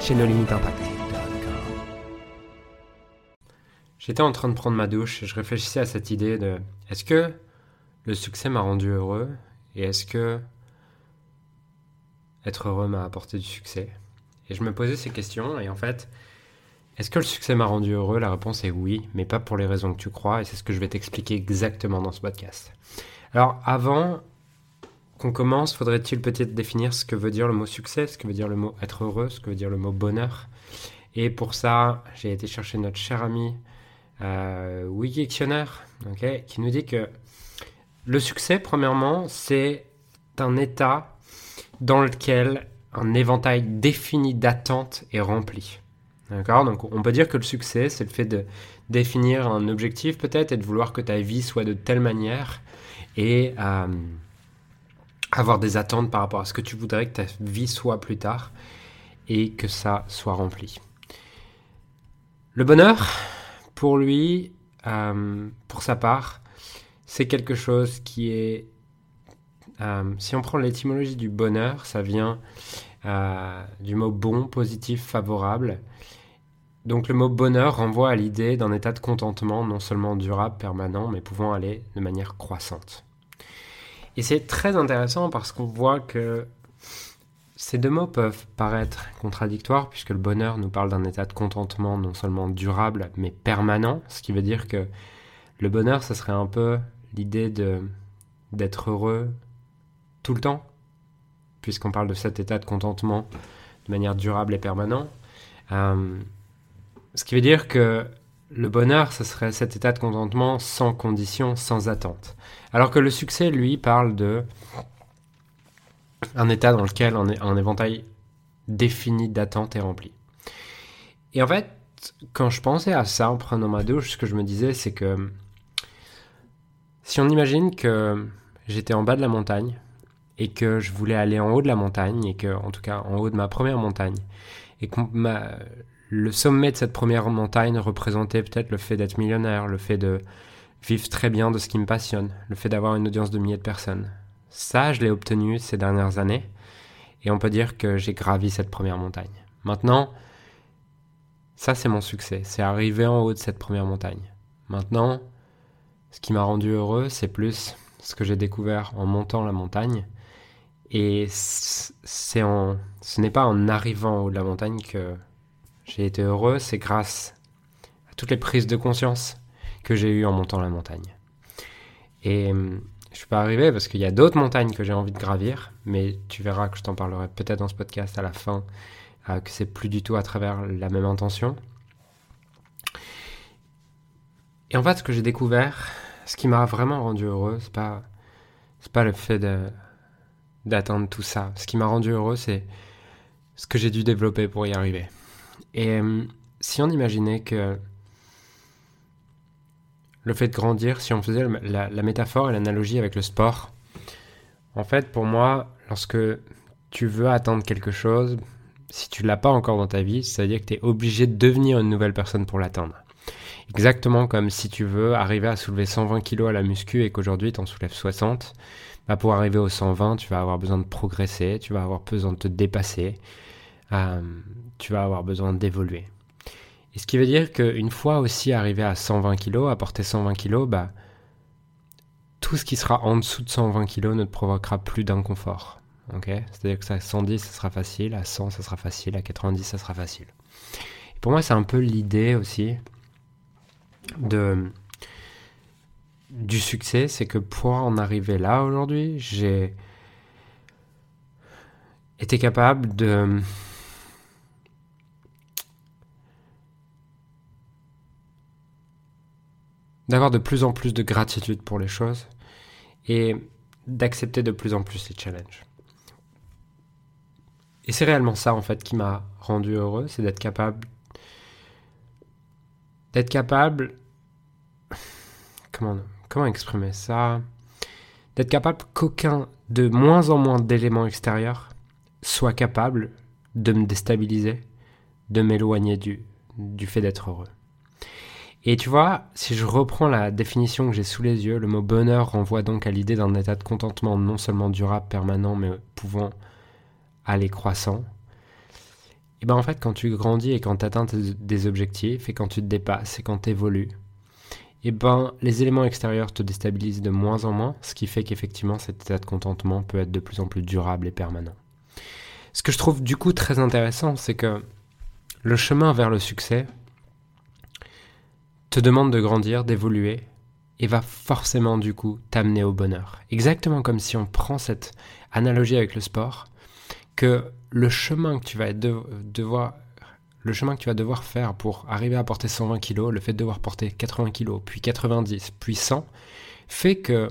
chez nos limites impact. J'étais en train de prendre ma douche et je réfléchissais à cette idée de est-ce que le succès m'a rendu heureux et est-ce que être heureux m'a apporté du succès? Et je me posais ces questions et en fait, est-ce que le succès m'a rendu heureux? La réponse est oui, mais pas pour les raisons que tu crois et c'est ce que je vais t'expliquer exactement dans ce podcast. Alors avant, commence, faudrait-il peut-être définir ce que veut dire le mot succès, ce que veut dire le mot être heureux, ce que veut dire le mot bonheur? Et pour ça, j'ai été chercher notre cher ami euh, Wikictionnaire, qui nous dit que le succès, premièrement, c'est un état dans lequel un éventail défini d'attentes est rempli. D'accord? Donc on peut dire que le succès, c'est le fait de définir un objectif peut-être et de vouloir que ta vie soit de telle manière et euh, avoir des attentes par rapport à ce que tu voudrais que ta vie soit plus tard et que ça soit rempli. Le bonheur, pour lui, euh, pour sa part, c'est quelque chose qui est... Euh, si on prend l'étymologie du bonheur, ça vient euh, du mot bon, positif, favorable. Donc le mot bonheur renvoie à l'idée d'un état de contentement non seulement durable, permanent, mais pouvant aller de manière croissante. Et c'est très intéressant parce qu'on voit que ces deux mots peuvent paraître contradictoires puisque le bonheur nous parle d'un état de contentement non seulement durable mais permanent, ce qui veut dire que le bonheur, ce serait un peu l'idée de d'être heureux tout le temps, puisqu'on parle de cet état de contentement de manière durable et permanente. Euh, ce qui veut dire que le bonheur, ce serait cet état de contentement sans condition, sans attente. Alors que le succès, lui, parle de un état dans lequel un, éventail défini d'attente est rempli. Et en fait, quand je pensais à ça en prenant ma douche, ce que je me disais, c'est que si on imagine que j'étais en bas de la montagne et que je voulais aller en haut de la montagne, et que, en tout cas, en haut de ma première montagne, et que ma, le sommet de cette première montagne représentait peut-être le fait d'être millionnaire, le fait de vivre très bien de ce qui me passionne, le fait d'avoir une audience de milliers de personnes. Ça, je l'ai obtenu ces dernières années, et on peut dire que j'ai gravi cette première montagne. Maintenant, ça c'est mon succès, c'est arriver en haut de cette première montagne. Maintenant, ce qui m'a rendu heureux, c'est plus ce que j'ai découvert en montant la montagne. Et c'est en, ce n'est pas en arrivant en haut de la montagne que j'ai été heureux, c'est grâce à toutes les prises de conscience que j'ai eues en montant la montagne. Et hum, je suis pas arrivé parce qu'il y a d'autres montagnes que j'ai envie de gravir, mais tu verras que je t'en parlerai peut-être dans ce podcast à la fin, euh, que c'est plus du tout à travers la même intention. Et en fait, ce que j'ai découvert, ce qui m'a vraiment rendu heureux, c'est pas, c'est pas le fait de, d'atteindre tout ça. Ce qui m'a rendu heureux, c'est ce que j'ai dû développer pour y arriver. Et euh, si on imaginait que le fait de grandir, si on faisait la, métaphore et l'analogie avec le sport, en fait, pour moi, lorsque tu veux atteindre quelque chose, si tu l'as pas encore dans ta vie, c'est-à-dire que tu es obligé de devenir une nouvelle personne pour l'atteindre. Exactement comme si tu veux arriver à soulever 120 kg à la muscu et qu'aujourd'hui tu en soulèves 60, bah pour arriver au 120, tu vas avoir besoin de progresser, tu vas avoir besoin de te dépasser, euh, tu vas avoir besoin d'évoluer. Et ce qui veut dire qu'une fois aussi arrivé à 120 kg, à porter 120 kg, bah, tout ce qui sera en dessous de 120 kg ne te provoquera plus d'inconfort. C'est-à-dire que à 110, ça sera facile, à 100, ça sera facile, à 90, ça sera facile. Pour moi, c'est un peu l'idée aussi de, du succès, c'est que pour en arriver là aujourd'hui, j'ai été capable de d'avoir de plus en plus de gratitude pour les choses et d'accepter de plus en plus les challenges. Et c'est réellement ça, en fait, qui m'a rendu heureux, c'est d'être capable. D'être capable. Comment, exprimer ça? D'être capable qu'aucun, de moins en moins d'éléments extérieurs, soit capable de me déstabiliser, de m'éloigner du, du fait d'être heureux. Et tu vois, si je reprends la définition que j'ai sous les yeux, le mot bonheur renvoie donc à l'idée d'un état de contentement non seulement durable, permanent, mais pouvant aller croissant. Et ben en fait, quand tu grandis et quand tu atteins des objectifs et quand tu te dépasses et quand tu évolues, et ben les éléments extérieurs te déstabilisent de moins en moins, ce qui fait qu'effectivement cet état de contentement peut être de plus en plus durable et permanent. Ce que je trouve du coup très intéressant, c'est que le chemin vers le succès demande de grandir, d'évoluer, et va forcément du coup t'amener au bonheur. Exactement comme si on prend cette analogie avec le sport, que le chemin que tu vas devoir le chemin que tu vas devoir faire pour arriver à porter 120 kg, le fait de devoir porter 80 kg, puis 90, puis 100, fait que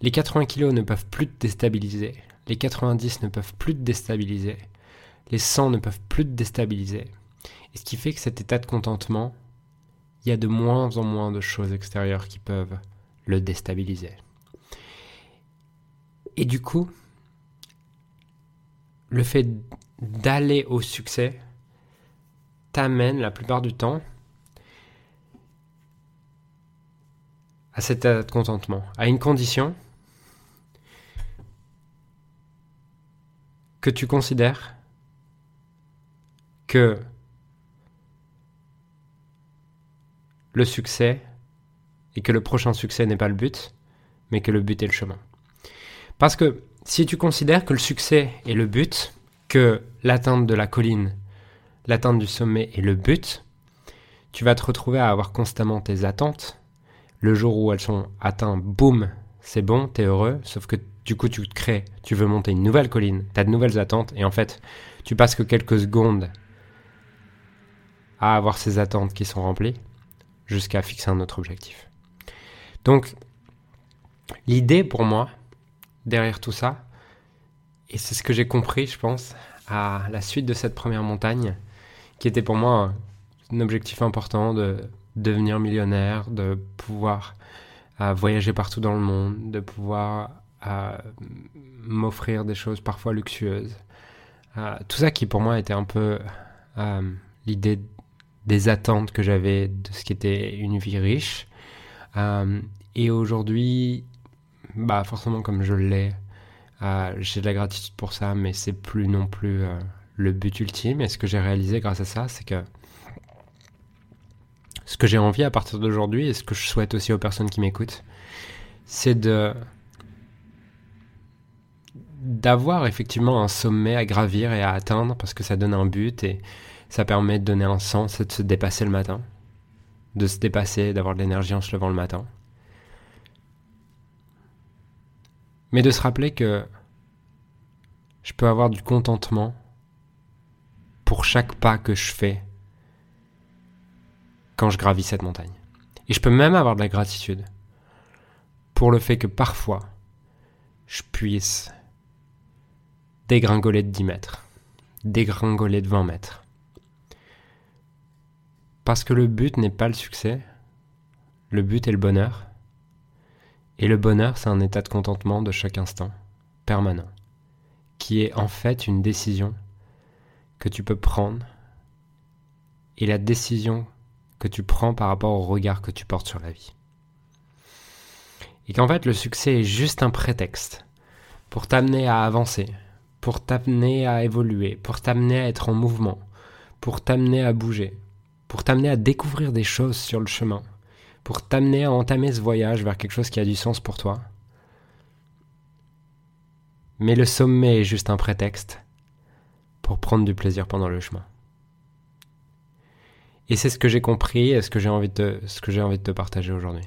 les 80 kg ne peuvent plus te déstabiliser, les 90 ne peuvent plus te déstabiliser, les 100 ne peuvent plus te déstabiliser. Et ce qui fait que cet état de contentement, il y a de moins en moins de choses extérieures qui peuvent le déstabiliser. Et du coup, le fait d'aller au succès t'amène la plupart du temps à cet état de contentement, à une condition que tu considères que le succès et que le prochain succès n'est pas le but, mais que le but est le chemin. Parce que si tu considères que le succès est le but, que l'atteinte de la colline, l'atteinte du sommet est le but, tu vas te retrouver à avoir constamment tes attentes. Le jour où elles sont atteintes, boum, c'est bon, t'es heureux, sauf que du coup tu te crées, tu veux monter une nouvelle colline, t'as de nouvelles attentes, et en fait, tu passes que quelques secondes à avoir ces attentes qui sont remplies, jusqu'à fixer un autre objectif. Donc, l'idée pour moi, derrière tout ça, et c'est ce que j'ai compris, je pense, à la suite de cette première montagne, qui était pour moi un objectif important de devenir millionnaire, de pouvoir euh, voyager partout dans le monde, de pouvoir euh, m'offrir des choses parfois luxueuses. Euh, tout ça qui pour moi était un peu l'idée des attentes que j'avais de ce qui était une vie riche. et aujourd'hui, bah forcément comme je l'ai, euh, j'ai de la gratitude pour ça, mais c'est plus non plus euh, le but ultime. Et ce que j'ai réalisé grâce à ça, c'est que ce que j'ai envie à partir d'aujourd'hui et ce que je souhaite aussi aux personnes qui m'écoutent, c'est de d'avoir effectivement un sommet à gravir et à atteindre parce que ça donne un but et ça permet de donner un sens et de se dépasser le matin, de se dépasser, d'avoir de l'énergie en se levant le matin. Mais de se rappeler que je peux avoir du contentement pour chaque pas que je fais quand je gravis cette montagne. Et je peux même avoir de la gratitude pour le fait que parfois je puisse dégringoler de 10 mètres, dégringoler de 20 mètres. Parce que le but n'est pas le succès, le but est le bonheur. Et le bonheur, c'est un état de contentement de chaque instant, permanent, qui est en fait une décision que tu peux prendre et la décision que tu prends par rapport au regard que tu portes sur la vie. Et qu'en fait, le succès est juste un prétexte pour t'amener à avancer, pour t'amener à évoluer, pour t'amener à être en mouvement, pour t'amener à bouger, pour t'amener à découvrir des choses sur le chemin, pour t'amener à entamer ce voyage vers quelque chose qui a du sens pour toi. Mais le sommet est juste un prétexte pour prendre du plaisir pendant le chemin. Et c'est ce que j'ai compris et ce que j'ai envie de te, partager aujourd'hui.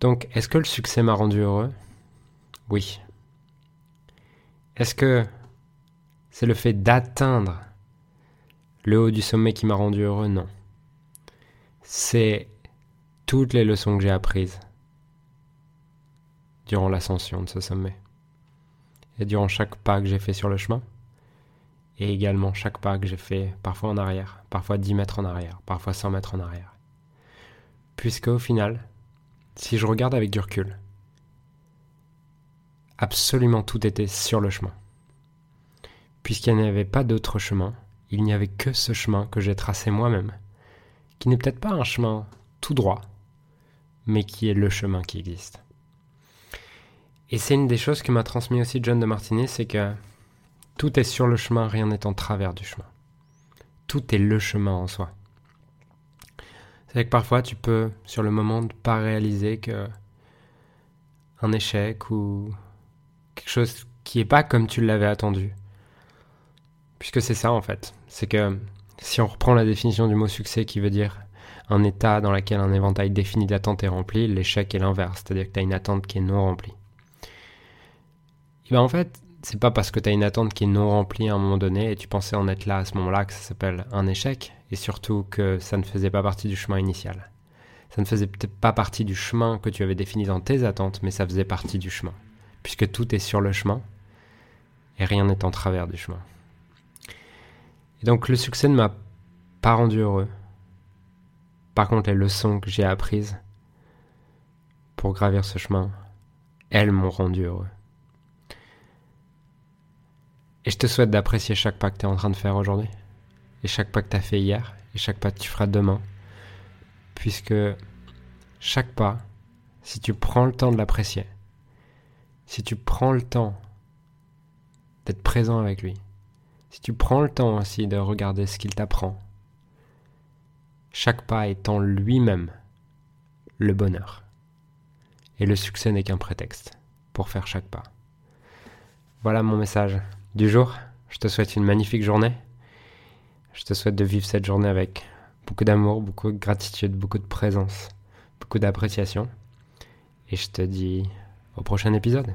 Donc, est-ce que le succès m'a rendu heureux? Oui. Est-ce que c'est le fait d'atteindre le haut du sommet qui m'a rendu heureux, non. C'est toutes les leçons que j'ai apprises durant l'ascension de ce sommet. Et durant chaque pas que j'ai fait sur le chemin, et également chaque pas que j'ai fait parfois en arrière, parfois 10 mètres en arrière, parfois 100 mètres en arrière. Puisque au final, si je regarde avec du recul, absolument tout était sur le chemin. Puisqu'il n'y avait pas d'autre chemin, il n'y avait que ce chemin que j'ai tracé moi-même, qui n'est peut-être pas un chemin tout droit, mais qui est le chemin qui existe. Et c'est une des choses que m'a transmis aussi John de Martinet, c'est que tout est sur le chemin, rien n'est en travers du chemin. Tout est le chemin en soi. C'est que parfois tu peux, sur le moment, ne pas réaliser que un échec ou quelque chose qui n'est pas comme tu l'avais attendu. Puisque c'est ça en fait. C'est que si on reprend la définition du mot succès qui veut dire un état dans lequel un éventail défini d'attentes est rempli, l'échec est l'inverse, c'est-à-dire que tu as une attente qui est non remplie. Et bien en fait, c'est pas parce que tu as une attente qui est non remplie à un moment donné et tu pensais en être là à ce moment-là que ça s'appelle un échec, et surtout que ça ne faisait pas partie du chemin initial. Ça ne faisait peut-être pas partie du chemin que tu avais défini dans tes attentes, mais ça faisait partie du chemin, puisque tout est sur le chemin et rien n'est en travers du chemin. Et donc le succès ne m'a pas rendu heureux. Par contre, les leçons que j'ai apprises pour gravir ce chemin, elles m'ont rendu heureux. Et je te souhaite d'apprécier chaque pas que tu es en train de faire aujourd'hui, et chaque pas que tu as fait hier, et chaque pas que tu feras demain, puisque chaque pas, si tu prends le temps de l'apprécier, si tu prends le temps d'être présent avec lui, si tu prends le temps aussi de regarder ce qu'il t'apprend, chaque pas étant lui-même le bonheur. Et le succès n'est qu'un prétexte pour faire chaque pas. Voilà mon message du jour. Je te souhaite une magnifique journée. Je te souhaite de vivre cette journée avec beaucoup d'amour, beaucoup de gratitude, beaucoup de présence, beaucoup d'appréciation. Et je te dis au prochain épisode.